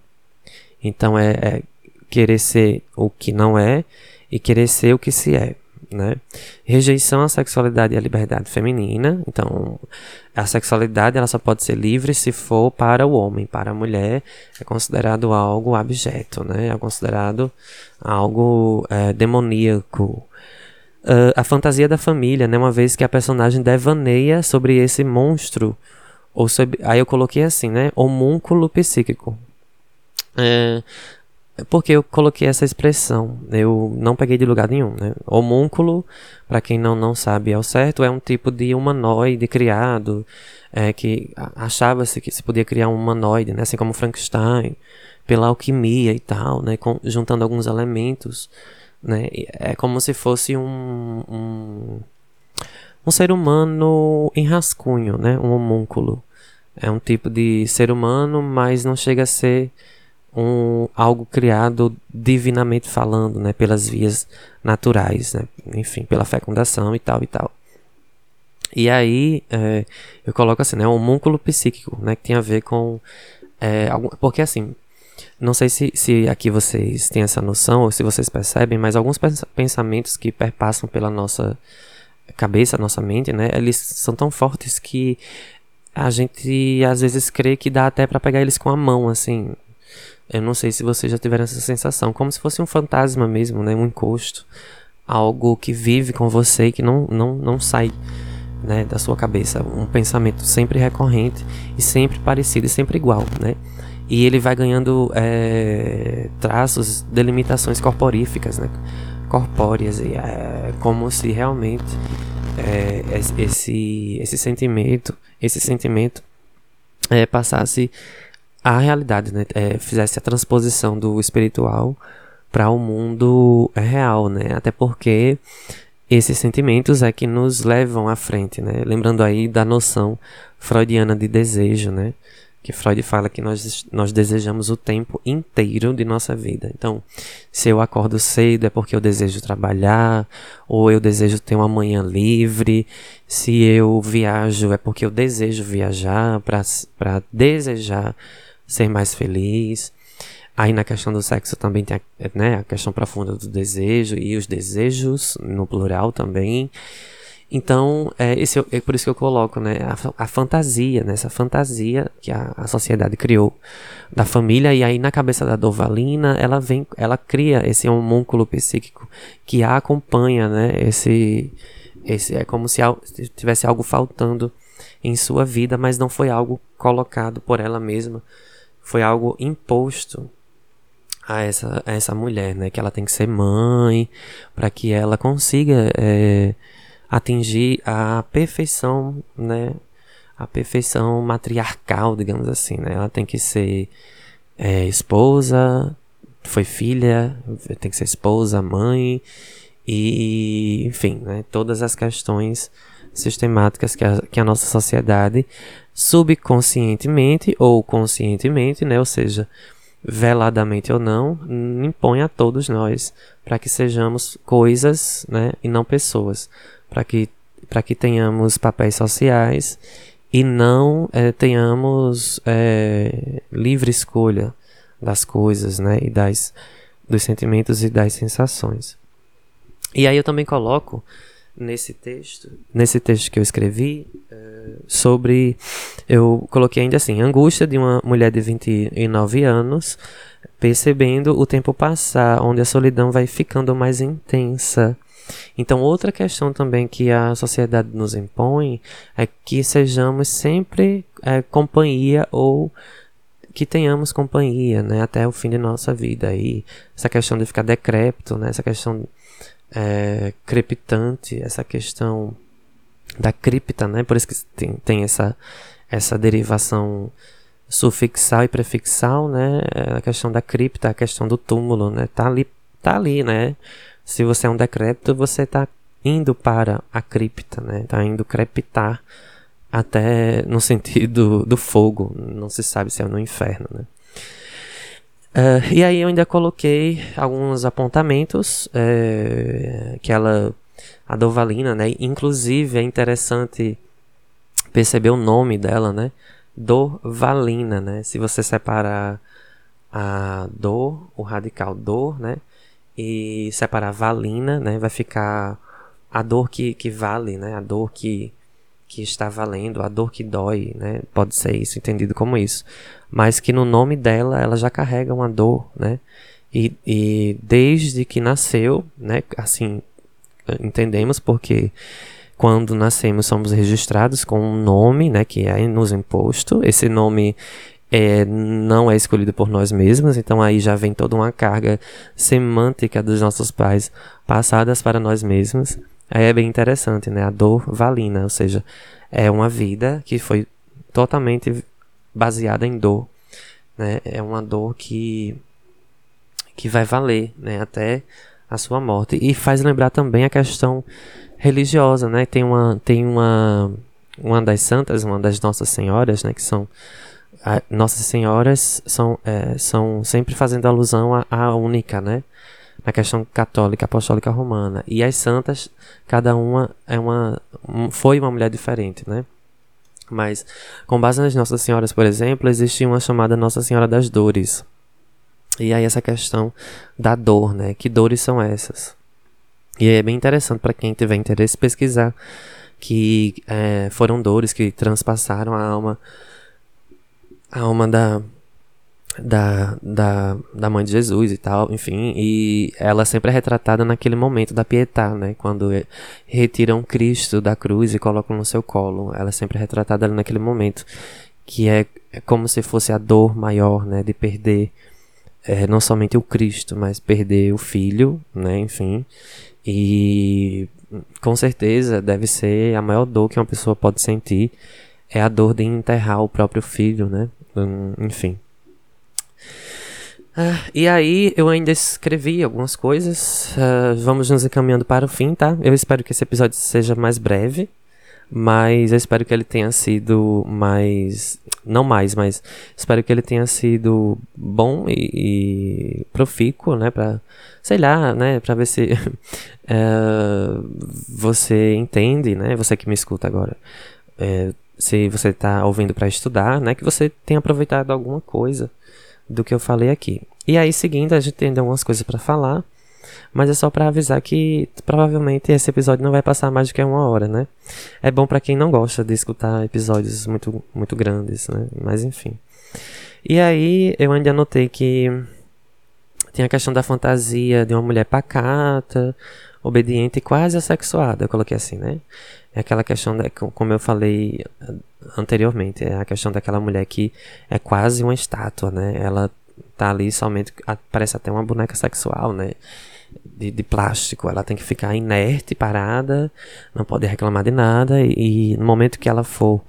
Então é, é querer ser o que não é e querer ser o que se é. Né? Rejeição à sexualidade e à liberdade feminina. Então, a sexualidade ela só pode ser livre se for para o homem, para a mulher é considerado algo abjeto, né? É considerado algo é, demoníaco. Uh, a fantasia da família, né? Uma vez que a personagem devaneia sobre esse monstro ou sobre, aí eu coloquei assim, né? Homúnculo psíquico. É, porque eu coloquei essa expressão, eu não peguei de lugar nenhum, né? Homúnculo, para quem não, não sabe ao certo, é um tipo de humanoide criado, é, que achava-se que se podia criar um humanoide, né? Assim como Frankenstein, pela alquimia e tal, né? Com, juntando alguns elementos, né? É como se fosse um, um, um ser humano em rascunho, né? Um homúnculo. É um tipo de ser humano, mas não chega a ser um, algo criado divinamente falando, né, pelas vias naturais, né, enfim, pela fecundação e tal e tal. E aí é, eu coloco assim, né, um homúnculo psíquico, né, que tem a ver com é, algum, porque assim, não sei se, se aqui vocês têm essa noção ou se vocês percebem, mas alguns pensamentos que perpassam pela nossa cabeça, nossa mente, né, eles são tão fortes que a gente às vezes crê que dá até para pegar eles com a mão, assim, eu não sei se vocês já tiveram essa sensação, como se fosse um fantasma mesmo, né? Um encosto. Algo que vive com você e que não, não, não sai né, da sua cabeça. Um pensamento sempre recorrente e sempre parecido e sempre igual, né? E ele vai ganhando é, traços, delimitações corporíficas, né? Corpóreas, e é como se realmente é, esse, esse sentimento, esse sentimento passasse a realidade, né? É, fizesse a transposição do espiritual para o mundo real, né? Até porque esses sentimentos é que nos levam à frente, né? Lembrando aí da noção freudiana de desejo, né? Que Freud fala que nós, nós desejamos o tempo inteiro de nossa vida. Então, se eu acordo cedo é porque eu desejo trabalhar, ou eu desejo ter uma manhã livre. Se eu viajo é porque eu desejo viajar para desejar ser mais feliz. Aí na questão do sexo também tem a, né, a questão profunda do desejo e os desejos no plural também. Então, é, esse, é por isso que eu coloco né, a, a fantasia, né, essa fantasia que a, a, sociedade criou da família, e aí na cabeça da Dovalina, ela vem, ela cria esse homúnculo psíquico que a acompanha, né, esse, esse, é como se tivesse algo faltando em sua vida, mas não foi algo colocado por ela mesma, foi algo imposto a essa, a essa mulher, né? Que ela tem que ser mãe para que ela consiga é, atingir a perfeição, né? A perfeição matriarcal, digamos assim, né? Ela tem que ser é, esposa, foi filha, tem que ser esposa, mãe e, enfim, né? Todas as questões sistemáticas que a, que a nossa sociedade subconscientemente ou conscientemente, né, ou seja, veladamente ou não, impõe a todos nós para que sejamos coisas, né, e não pessoas, para que para que tenhamos papéis sociais e não é, tenhamos é, livre escolha das coisas, né, e das dos sentimentos e das sensações. E aí eu também coloco nesse texto, nesse texto que eu escrevi, é, sobre. Eu coloquei ainda assim: angústia de uma mulher de 29 anos, percebendo o tempo passar, onde a solidão vai ficando mais intensa. Então, outra questão também que a sociedade nos impõe é que sejamos sempre é, companhia ou que tenhamos companhia, né, até o fim de nossa vida. E essa questão de ficar decrépito, né, essa questão é, crepitante, essa questão da cripta, né? Por isso que tem, tem essa, essa derivação sufixal e prefixal, né? É a questão da cripta, a questão do túmulo, né? Tá ali, tá ali, né? Se você é um decrépito, você tá indo para a cripta, né? Tá indo crepitar até no sentido do fogo, não se sabe se é no inferno, né? Uh, e aí eu ainda coloquei alguns apontamentos uh, que ela, a Dovalina, né? Inclusive é interessante perceber o nome dela, né? Dovalina, né? Se você separar a dor, o radical dor, né? E separar valina, né? Vai ficar a dor que, que vale, né? A dor que que está valendo, a dor que dói, né? Pode ser isso entendido como isso, mas que no nome dela ela já carrega uma dor, né? E, e desde que nasceu, né? Assim entendemos porque quando nascemos somos registrados com um nome, né? Que é nos imposto. Esse nome é, não é escolhido por nós mesmos, então aí já vem toda uma carga semântica dos nossos pais passadas para nós mesmos. Aí é bem interessante, né? A dor valina, ou seja, é uma vida que foi totalmente baseada em dor, né? É uma dor que que vai valer, né? Até a sua morte e faz lembrar também a questão religiosa, né? Tem uma tem uma uma das santas, uma das nossas senhoras, né? Que são a, Nossas Senhoras são, é, são sempre fazendo alusão à única, né? Na questão católica, apostólica romana. E as santas, cada uma é uma, foi uma mulher diferente, né? Mas, com base nas Nossas Senhoras, por exemplo, existe uma chamada Nossa Senhora das Dores. E aí essa questão da dor, né? Que dores são essas? E é bem interessante para quem tiver interesse pesquisar que é, foram dores que transpassaram a alma a alma da, da, da, da mãe de Jesus e tal, enfim, e ela sempre é retratada naquele momento da pietà, né, quando retiram Cristo da cruz e colocam no seu colo, ela é sempre é retratada ali naquele momento, que é, é como se fosse a dor maior, né, de perder é, não somente o Cristo, mas perder o Filho, né, enfim, e com certeza deve ser a maior dor que uma pessoa pode sentir, é a dor de enterrar o próprio filho, né, enfim. Ah, e aí eu ainda escrevi algumas coisas. Uh, vamos nos encaminhando para o fim, tá? Eu espero que esse episódio seja mais breve. Mas eu espero que ele tenha sido mais. Não mais, mas espero que ele tenha sido bom e, e profícuo, né? Pra, sei lá, né? Pra ver se uh, você entende, né? Você que me escuta agora. É, se você está ouvindo para estudar, né, que você tenha aproveitado alguma coisa do que eu falei aqui. E aí, seguindo, a gente tem algumas coisas para falar, mas é só para avisar que provavelmente esse episódio não vai passar mais do que uma hora, né? É bom para quem não gosta de escutar episódios muito, muito grandes, né? Mas enfim. E aí, eu ainda anotei que tem a questão da fantasia de uma mulher pacata, obediente e quase assexuada, eu coloquei assim, né? É aquela questão, da, como eu falei anteriormente, é a questão daquela mulher que é quase uma estátua, né? Ela tá ali somente, parece até uma boneca sexual, né? De, de plástico, ela tem que ficar inerte, parada, não pode reclamar de nada e, e no momento que ela for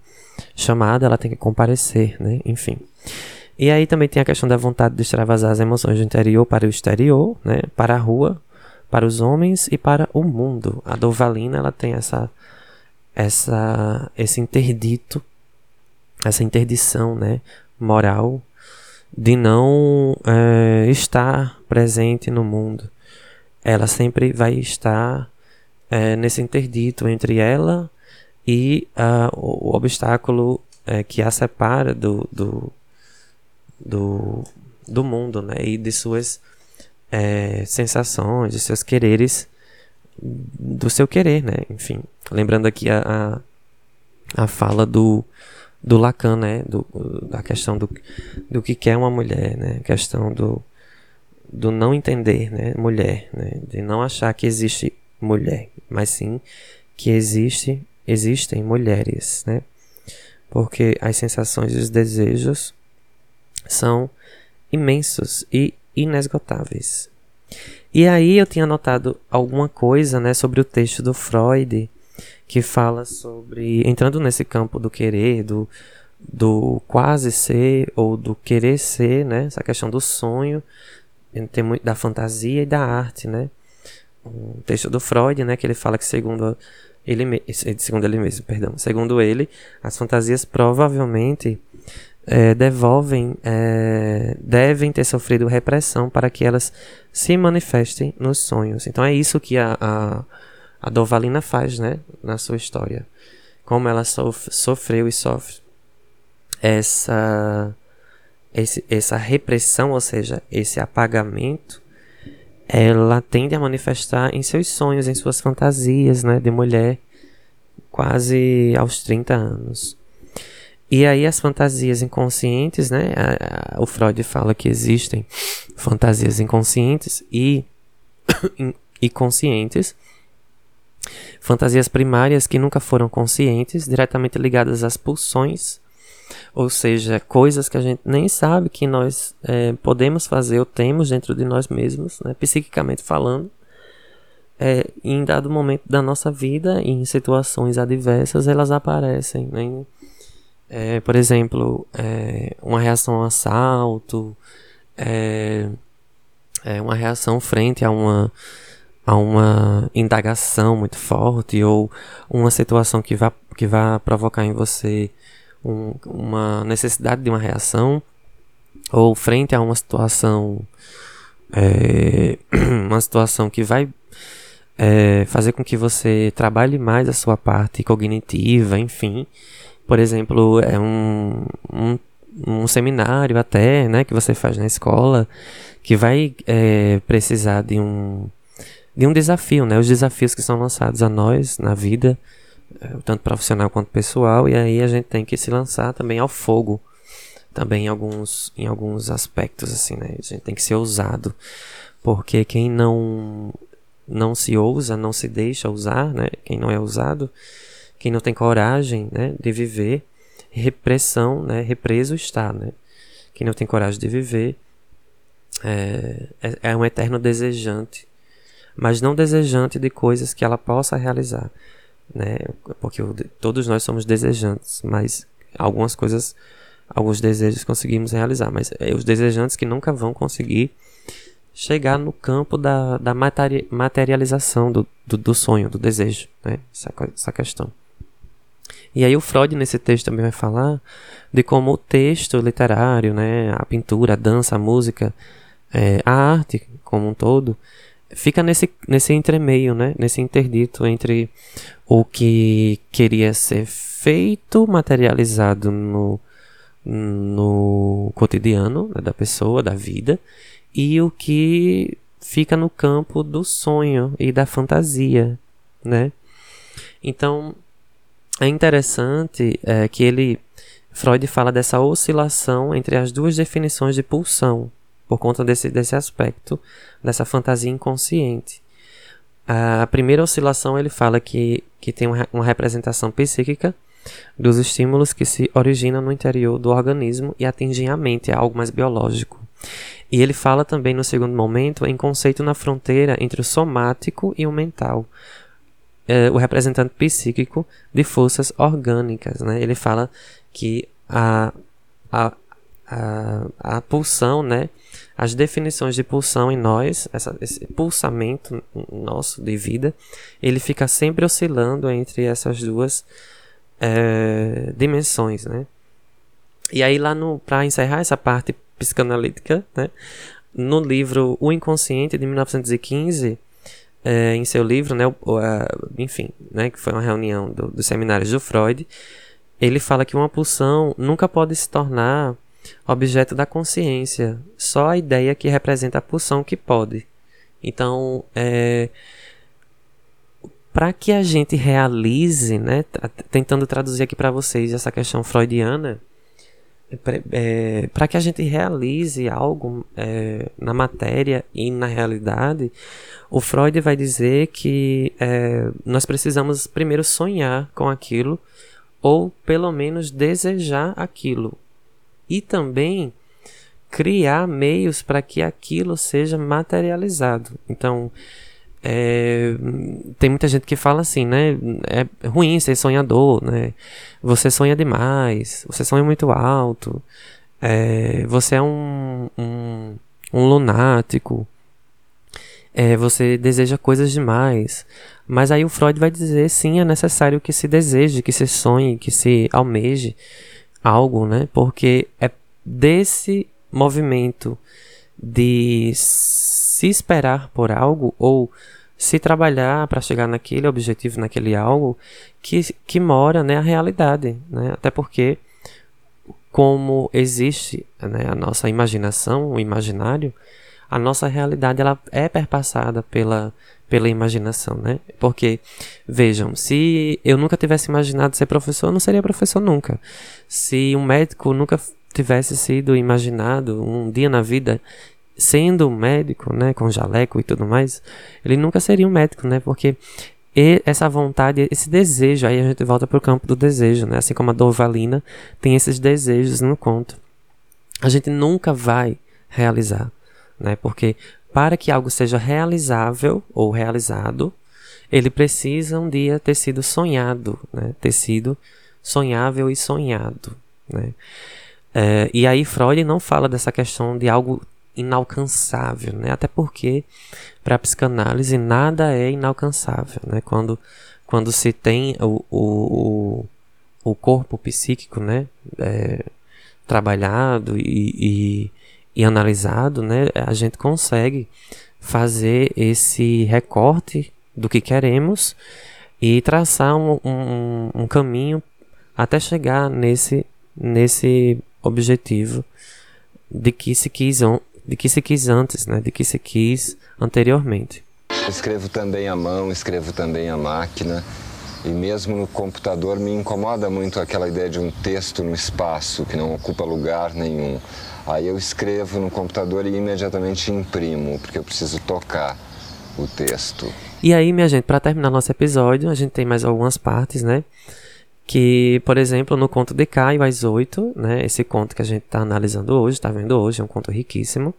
chamada, ela tem que comparecer, né? Enfim. E aí também tem a questão da vontade de extravasar as emoções do interior para o exterior, né? Para a rua, para os homens e para o mundo. A Dovalina ela tem essa essa esse interdito, essa interdição, né, moral de não é, estar presente no mundo. Ela sempre vai estar é, nesse interdito entre ela e o, o, obstáculo é, que a separa do, do, do, do mundo, né, e de suas é, sensações, de seus quereres, do seu querer, né? Enfim, lembrando aqui a, a, a fala do, do Lacan, né? Do, da questão do, do que quer uma mulher, né? A questão do, do não entender, né? Mulher, né? De não achar que existe mulher, mas sim que existe, existem mulheres, né? Porque as sensações e os desejos são imensos e inesgotáveis. E aí eu tinha notado alguma coisa, né, sobre o texto do Freud, que fala sobre entrando nesse campo do querer, do do quase ser ou do querer ser, né, essa questão do sonho, tem muito da fantasia e da arte, né? Um texto do Freud, né, que ele fala que segundo ele segundo ele mesmo, perdão, segundo ele, as fantasias provavelmente é, devolvem, é, devem ter sofrido repressão para que elas se manifestem nos sonhos. Então é isso que a, a, a Dovalina faz, né, na sua história. Como ela sof sofreu e sofre essa, esse, essa repressão, ou seja, esse apagamento, ela tende a manifestar em seus sonhos, em suas fantasias, né, de mulher, quase aos 30 anos. E aí as fantasias inconscientes, né? o Freud fala que existem fantasias inconscientes e, e conscientes. Fantasias primárias que nunca foram conscientes, diretamente ligadas às pulsões, ou seja, coisas que a gente nem sabe que nós é, podemos fazer ou temos dentro de nós mesmos, né, psiquicamente falando. É, em dado momento da nossa vida, em situações adversas, elas aparecem. Né? É, por exemplo, é, uma reação ao assalto, é, é, uma reação frente a uma, a uma indagação muito forte ou uma situação que vá, que vá provocar em você um, uma necessidade de uma reação, ou frente a uma situação, é, uma situação que vai é, fazer com que você trabalhe mais a sua parte cognitiva, enfim. Por exemplo, é um, um, um seminário até, né, que você faz na escola, que vai é, precisar de um, de um desafio, né? Os desafios que são lançados a nós na vida, é, tanto profissional quanto pessoal, e aí a gente tem que se lançar também ao fogo, também em alguns, em alguns aspectos, assim, né? A gente tem que ser ousado, porque quem não não se ousa, não se deixa usar, né? Quem não é usado, quem não tem coragem, né, de viver, repressão, né, represo está, né? Quem não tem coragem de viver é, é, é um eterno desejante, mas não desejante de coisas que ela possa realizar, né? Porque todos nós somos desejantes, mas algumas coisas, alguns desejos conseguimos realizar, mas é os desejantes que nunca vão conseguir chegar no campo da, da materialização do, do, do sonho, do desejo, né? Essa, essa questão. E aí o Freud nesse texto também vai falar de como o texto literário, né, a pintura, a dança, a música, é, a arte como um todo, fica nesse, nesse entremeio, né, nesse interdito entre o que queria ser feito, materializado no, no cotidiano né, da pessoa, da vida, e o que fica no campo do sonho e da fantasia, né? Então, é interessante é, que ele Freud fala dessa oscilação entre as duas definições de pulsão, por conta desse, desse aspecto, dessa fantasia inconsciente. A primeira oscilação ele fala que, que tem uma representação psíquica dos estímulos que se originam no interior do organismo e atingem a mente, é algo mais biológico. E ele fala também no segundo momento em conceito na fronteira entre o somático e o mental, é, o representante psíquico de forças orgânicas. Né? Ele fala que a, a, a, a pulsão, né? As definições de pulsão em nós, essa, esse pulsamento nosso de vida, ele fica sempre oscilando entre essas duas é, dimensões. Né? E aí, lá para encerrar essa parte psicanalítica, né? no livro O Inconsciente, de 1915 é, em seu livro, né, o, a, enfim, né, que foi uma reunião do, dos seminários do Freud, ele fala que uma pulsão nunca pode se tornar objeto da consciência, só a ideia que representa a pulsão que pode. Então, é, para que a gente realize, né, tentando traduzir aqui para vocês essa questão freudiana, é, para que a gente realize algo é, na matéria e na realidade, o Freud vai dizer que é, nós precisamos primeiro sonhar com aquilo, ou pelo menos desejar aquilo, e também criar meios para que aquilo seja materializado. Então, é, tem muita gente que fala assim, né? É ruim ser sonhador, né? Você sonha demais, você sonha muito alto, é, você é um, um, um lunático, é, você deseja coisas demais. Mas aí o Freud vai dizer, sim, é necessário que se deseje, que se sonhe, que se almeje algo, né? Porque é desse movimento de se esperar por algo ou se trabalhar para chegar naquele objetivo, naquele algo que, que mora né, a realidade. Né? Até porque, como existe né, a nossa imaginação, o imaginário, a nossa realidade ela é perpassada pela, pela imaginação, né? Porque, vejam, se eu nunca tivesse imaginado ser professor, eu não seria professor nunca. Se um médico nunca tivesse sido imaginado um dia na vida sendo um médico, né, com jaleco e tudo mais, ele nunca seria um médico, né, porque essa vontade, esse desejo, aí a gente volta para o campo do desejo, né, assim como a Dorvalina tem esses desejos no conto. A gente nunca vai realizar, né, porque para que algo seja realizável ou realizado, ele precisa um dia ter sido sonhado, né, ter sido sonhável e sonhado, né. É, e aí Freud não fala dessa questão de algo inalcançável, né? Até porque para a psicanálise nada é inalcançável, né? Quando quando se tem o, o, o corpo psíquico, né, é, trabalhado e, e, e, analisado, né, a gente consegue fazer esse recorte do que queremos e traçar um, um, um caminho até chegar nesse, nesse objetivo de que se quis, de que se quis antes, né, de que se quis anteriormente. Escrevo também à mão, escrevo também à máquina. E mesmo no computador me incomoda muito aquela ideia de um texto no espaço que não ocupa lugar nenhum. Aí eu escrevo no computador e imediatamente imprimo, porque eu preciso tocar o texto. E aí, minha gente, para terminar nosso episódio, a gente tem mais algumas partes, né? Que, por exemplo, no conto de Caio às oito, né? Esse conto que a gente está analisando hoje, está vendo hoje, é um conto riquíssimo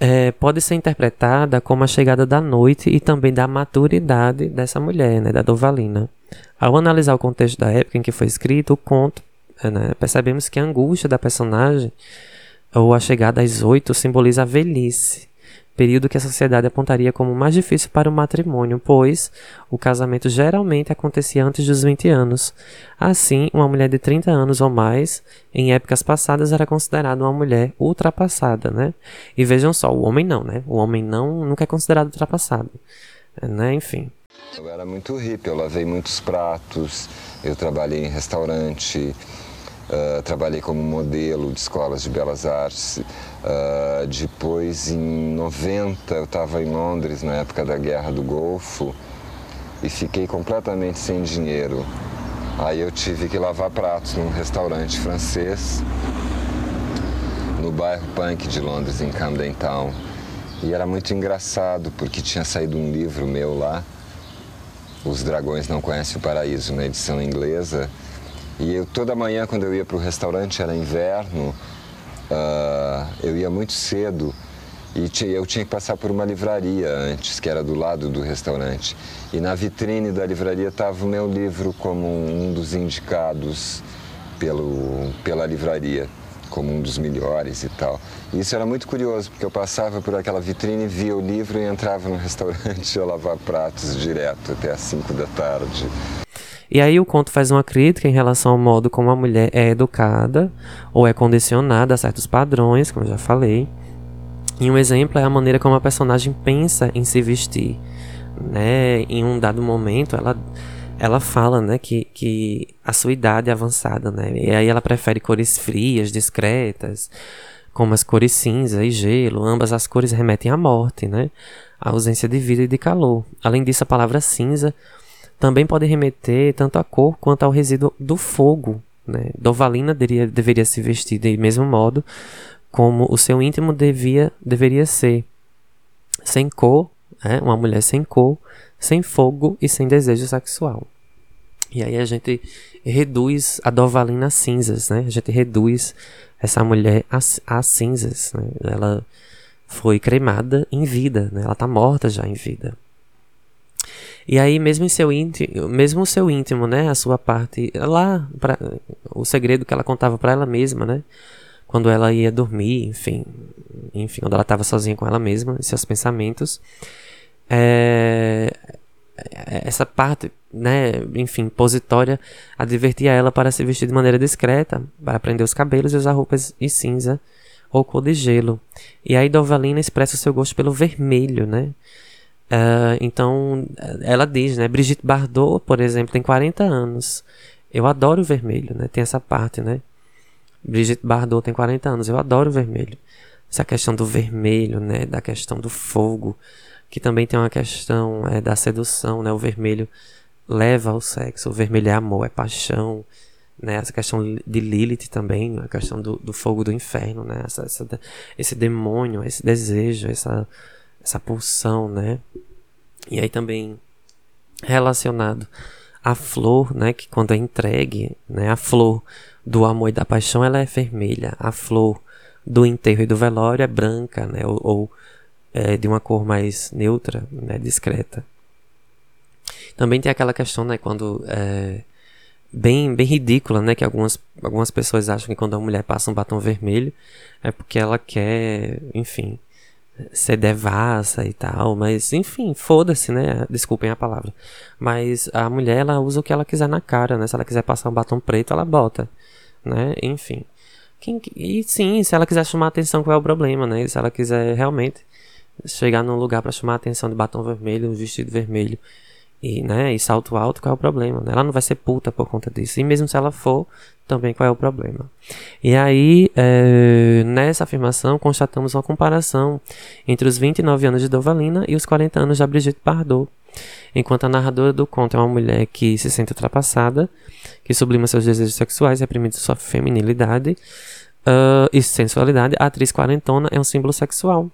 é, pode ser interpretada como a chegada da noite e também da maturidade dessa mulher, né, da Dovalina. Ao analisar o contexto da época em que foi escrito o conto, né, percebemos que a angústia da personagem, ou a chegada às oito, simboliza a velhice, período que a sociedade apontaria como mais difícil para o matrimônio, pois o casamento geralmente acontecia antes dos 20 anos. Assim, uma mulher de 30 anos ou mais, em épocas passadas, era considerada uma mulher ultrapassada, né? E vejam só, o homem não, né? O homem não nunca é considerado ultrapassado, né? Enfim. Eu era muito hippie, eu lavei muitos pratos, eu trabalhei em restaurante, Uh, trabalhei como modelo de escolas de belas artes. Uh, depois, em 90, eu estava em Londres, na época da Guerra do Golfo, e fiquei completamente sem dinheiro. Aí eu tive que lavar pratos num restaurante francês, no bairro Punk de Londres, em Camden Town. E era muito engraçado, porque tinha saído um livro meu lá, Os Dragões Não Conhecem o Paraíso, na edição inglesa, e eu toda manhã, quando eu ia para o restaurante, era inverno, uh, eu ia muito cedo e eu tinha que passar por uma livraria antes, que era do lado do restaurante. E na vitrine da livraria estava o meu livro como um dos indicados pelo, pela livraria, como um dos melhores e tal. E isso era muito curioso, porque eu passava por aquela vitrine, via o livro e entrava no restaurante a lavar pratos direto até às 5 da tarde. E aí o conto faz uma crítica em relação ao modo como a mulher é educada ou é condicionada a certos padrões, como eu já falei. E um exemplo é a maneira como a personagem pensa em se vestir. Né? Em um dado momento, ela, ela fala né, que, que a sua idade é avançada. Né? E aí ela prefere cores frias, discretas, como as cores cinza e gelo. Ambas as cores remetem à morte, né? à ausência de vida e de calor. Além disso, a palavra cinza também pode remeter tanto à cor quanto ao resíduo do fogo. Né? Dovalina deveria, deveria se vestir do mesmo modo como o seu íntimo devia, deveria ser. Sem cor, né? uma mulher sem cor, sem fogo e sem desejo sexual. E aí a gente reduz a Dovalina a cinzas, né? A gente reduz essa mulher a, a cinzas. Né? Ela foi cremada em vida, né? Ela está morta já em vida. E aí, mesmo seu íntimo, mesmo o seu íntimo, né? A sua parte lá, pra, o segredo que ela contava para ela mesma, né? Quando ela ia dormir, enfim, enfim, quando ela estava sozinha com ela mesma, seus pensamentos, é, essa parte, né, enfim, positória, advertia ela para se vestir de maneira discreta, para prender os cabelos e usar roupas de cinza ou cor de gelo. E aí Dovalina expressa o seu gosto pelo vermelho, né? Uh, então, ela diz, né? Brigitte Bardot, por exemplo, tem 40 anos. Eu adoro o vermelho, né? Tem essa parte, né? Brigitte Bardot tem 40 anos. Eu adoro o vermelho. Essa questão do vermelho, né? Da questão do fogo, que também tem uma questão é, da sedução, né? O vermelho leva ao sexo. O vermelho é amor, é paixão, né? Essa questão de Lilith também, a questão do, do fogo do inferno, né? Essa, essa, esse demônio, esse desejo, essa essa pulsão, né? E aí também relacionado à flor, né, que quando é entregue, né, a flor do amor e da paixão, ela é vermelha. A flor do enterro e do velório é branca, né, ou, ou é de uma cor mais neutra, né, discreta. Também tem aquela questão, né, quando é, bem bem ridícula, né, que algumas algumas pessoas acham que quando a mulher passa um batom vermelho é porque ela quer, enfim, ser devassa e tal, mas enfim, foda-se, né? Desculpem a palavra. Mas a mulher, ela usa o que ela quiser na cara, né? Se ela quiser passar um batom preto, ela bota, né? Enfim. Quem, e sim, se ela quiser chamar atenção, qual é o problema, né? Se ela quiser realmente chegar num lugar para chamar atenção de batom vermelho, um vestido vermelho e, né, e salto alto, qual é o problema? Ela não vai ser puta por conta disso. E mesmo se ela for, também qual é o problema? E aí, é, nessa afirmação, constatamos uma comparação entre os 29 anos de Dovalina e os 40 anos de Brigitte Bardot. Enquanto a narradora do conto é uma mulher que se sente ultrapassada, que sublima seus desejos sexuais, reprimindo sua feminilidade uh, e sensualidade, a atriz quarentona é um símbolo sexual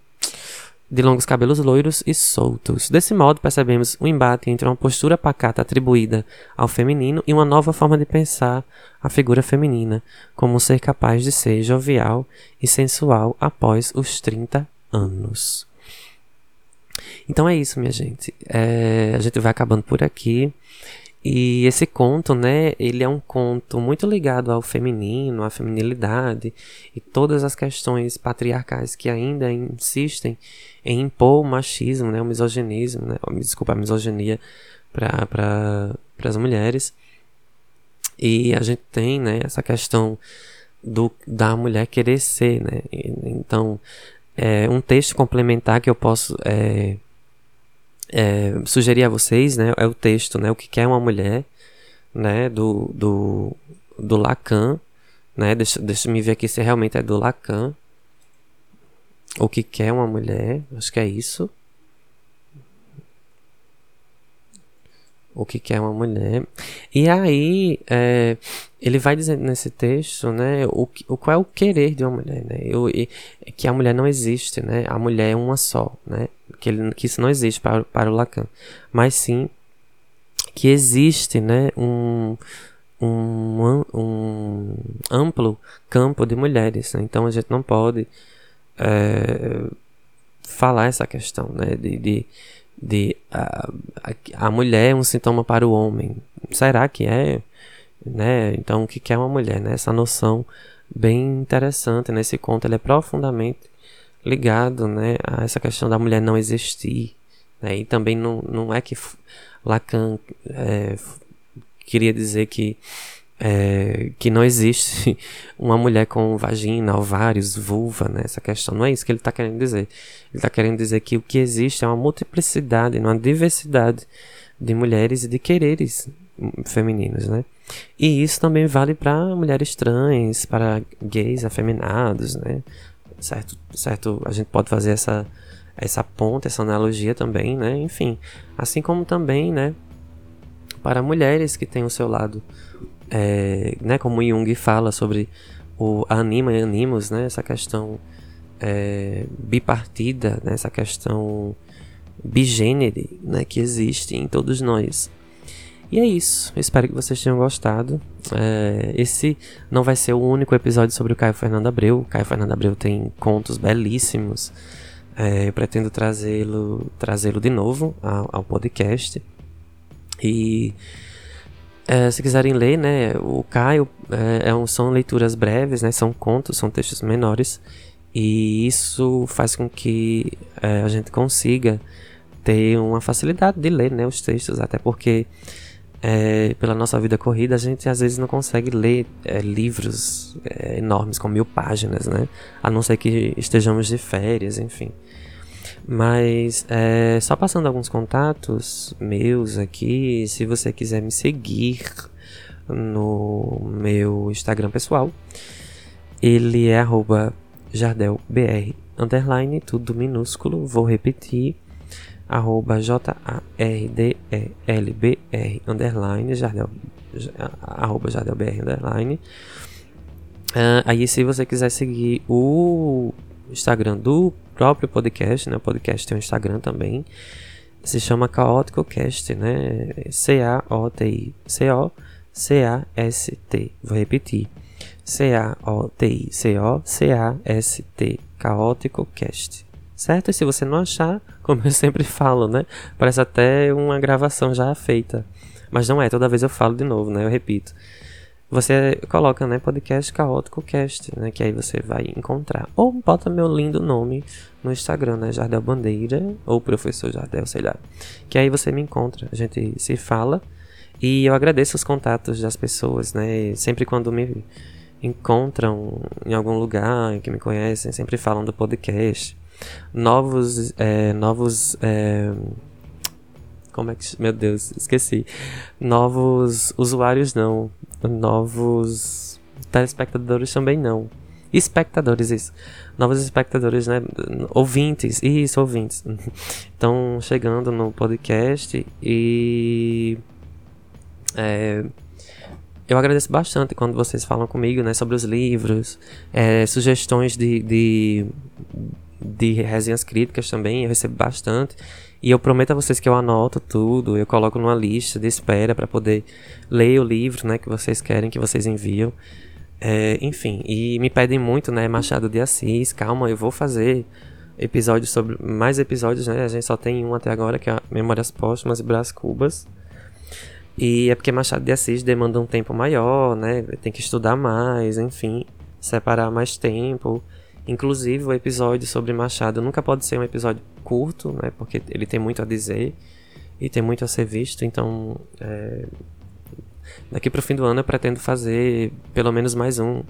de longos cabelos loiros e soltos. Desse modo, percebemos o embate entre uma postura pacata atribuída ao feminino e uma nova forma de pensar a figura feminina, como um ser capaz de ser jovial e sensual após os 30 anos. Então é isso, minha gente. É, a gente vai acabando por aqui. E esse conto, né, ele é um conto muito ligado ao feminino, à feminilidade e todas as questões patriarcais que ainda insistem em impor o machismo, né, o misoginismo, né, desculpa, a misoginia para pra, as mulheres. E a gente tem, né, essa questão do, da mulher querer ser, né, então é, um texto complementar que eu posso é, é, sugerir a vocês, né, é o texto, né, o que quer uma mulher, né, do, do, do Lacan, né, deixa, deixa me ver aqui se realmente é do Lacan, o que quer uma mulher, acho que é isso. O que quer uma mulher. E aí, é, ele vai dizendo nesse texto, né, o, o qual é o querer de uma mulher, né, eu, e, que a mulher não existe, né, a mulher é uma só, né, que, ele, que isso não existe para, para o Lacan, mas sim que existe, né, um, um, um amplo campo de mulheres, né? então a gente não pode é, falar essa questão, né? De, de, de a, a, mulher é um sintoma para o homem. Será que é? Né? Então, o que é uma mulher? Né? Essa noção bem interessante nesse conto, ele é profundamente ligado né, a essa questão da mulher não existir. Né? E também não, não é que Lacan é, queria dizer que é, que não existe uma mulher com vagina, ovários, vulva, né? Essa questão não é isso que ele está querendo dizer. Ele está querendo dizer que o que existe é uma multiplicidade, uma diversidade de mulheres e de quereres femininos, né? E isso também vale para mulheres trans, para gays afeminados, né? Certo, certo. A gente pode fazer essa essa ponte, essa analogia também, né? Enfim, assim como também, né? Para mulheres que têm o seu lado é, né, como Jung fala sobre o anima e animos, né, essa questão é, bipartida, né, essa questão bigênere né, que existe em todos nós. E é isso. espero que vocês tenham gostado. É, esse não vai ser o único episódio sobre o Caio Fernando Abreu. O Caio Fernando Abreu tem contos belíssimos. É, eu pretendo trazê-lo trazê-lo de novo ao, ao podcast. E é, se quiserem ler, né, o Caio é, é, um, são leituras breves, né, são contos, são textos menores, e isso faz com que é, a gente consiga ter uma facilidade de ler né, os textos, até porque é, pela nossa vida corrida a gente às vezes não consegue ler é, livros é, enormes com mil páginas, né, a não ser que estejamos de férias, enfim. Mas é, só passando alguns contatos meus aqui, se você quiser me seguir no meu Instagram pessoal, ele é jardelbr, underline, tudo minúsculo, vou repetir, arroba J-A-R-D-E-L-B-R, underline, jardel, arroba jardelbr, underline. Uh, aí se você quiser seguir o Instagram do próprio podcast, né? O podcast tem um Instagram também. Se chama Caótico Cast, né? C-A-O-T-I. C-O-C-A-S-T. Vou repetir. C-A-O-T-I. C-O-C-A-S-T. Caótico Cast. Certo? E se você não achar, como eu sempre falo, né? Parece até uma gravação já feita. Mas não é, toda vez eu falo de novo, né? Eu repito. Você coloca, né, podcast caótico cast, né, que aí você vai encontrar. Ou bota meu lindo nome no Instagram, né, Jardel Bandeira, ou Professor Jardel, sei lá. Que aí você me encontra, a gente se fala. E eu agradeço os contatos das pessoas, né, sempre quando me encontram em algum lugar, que me conhecem, sempre falam do podcast. Novos, é, novos, é, como é que, meu Deus, esqueci. Novos usuários não, novos telespectadores também não. Espectadores, isso. Novos espectadores, né? Ouvintes, isso, ouvintes. Estão chegando no podcast e. É, eu agradeço bastante quando vocês falam comigo, né? Sobre os livros, é, sugestões de, de, de resenhas críticas também, eu recebo bastante. E eu prometo a vocês que eu anoto tudo, eu coloco numa lista de espera para poder ler o livro, né, que vocês querem, que vocês enviam. É, enfim, e me pedem muito, né, Machado de Assis, calma, eu vou fazer episódios sobre mais episódios, né? A gente só tem um até agora que é Memórias Póstumas e Brás Cubas. E é porque Machado de Assis demanda um tempo maior, né? Tem que estudar mais, enfim, separar mais tempo. Inclusive, o episódio sobre Machado nunca pode ser um episódio curto, né? Porque ele tem muito a dizer e tem muito a ser visto. Então, é... daqui para o fim do ano eu pretendo fazer pelo menos mais um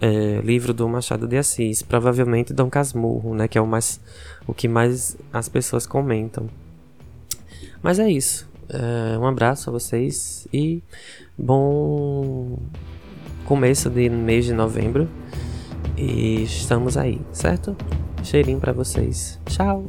é, livro do Machado de Assis, provavelmente Dom Casmurro, né? Que é o mais, o que mais as pessoas comentam. Mas é isso. É, um abraço a vocês e bom começo de mês de novembro. E estamos aí, certo? Cheirinho para vocês. Tchau!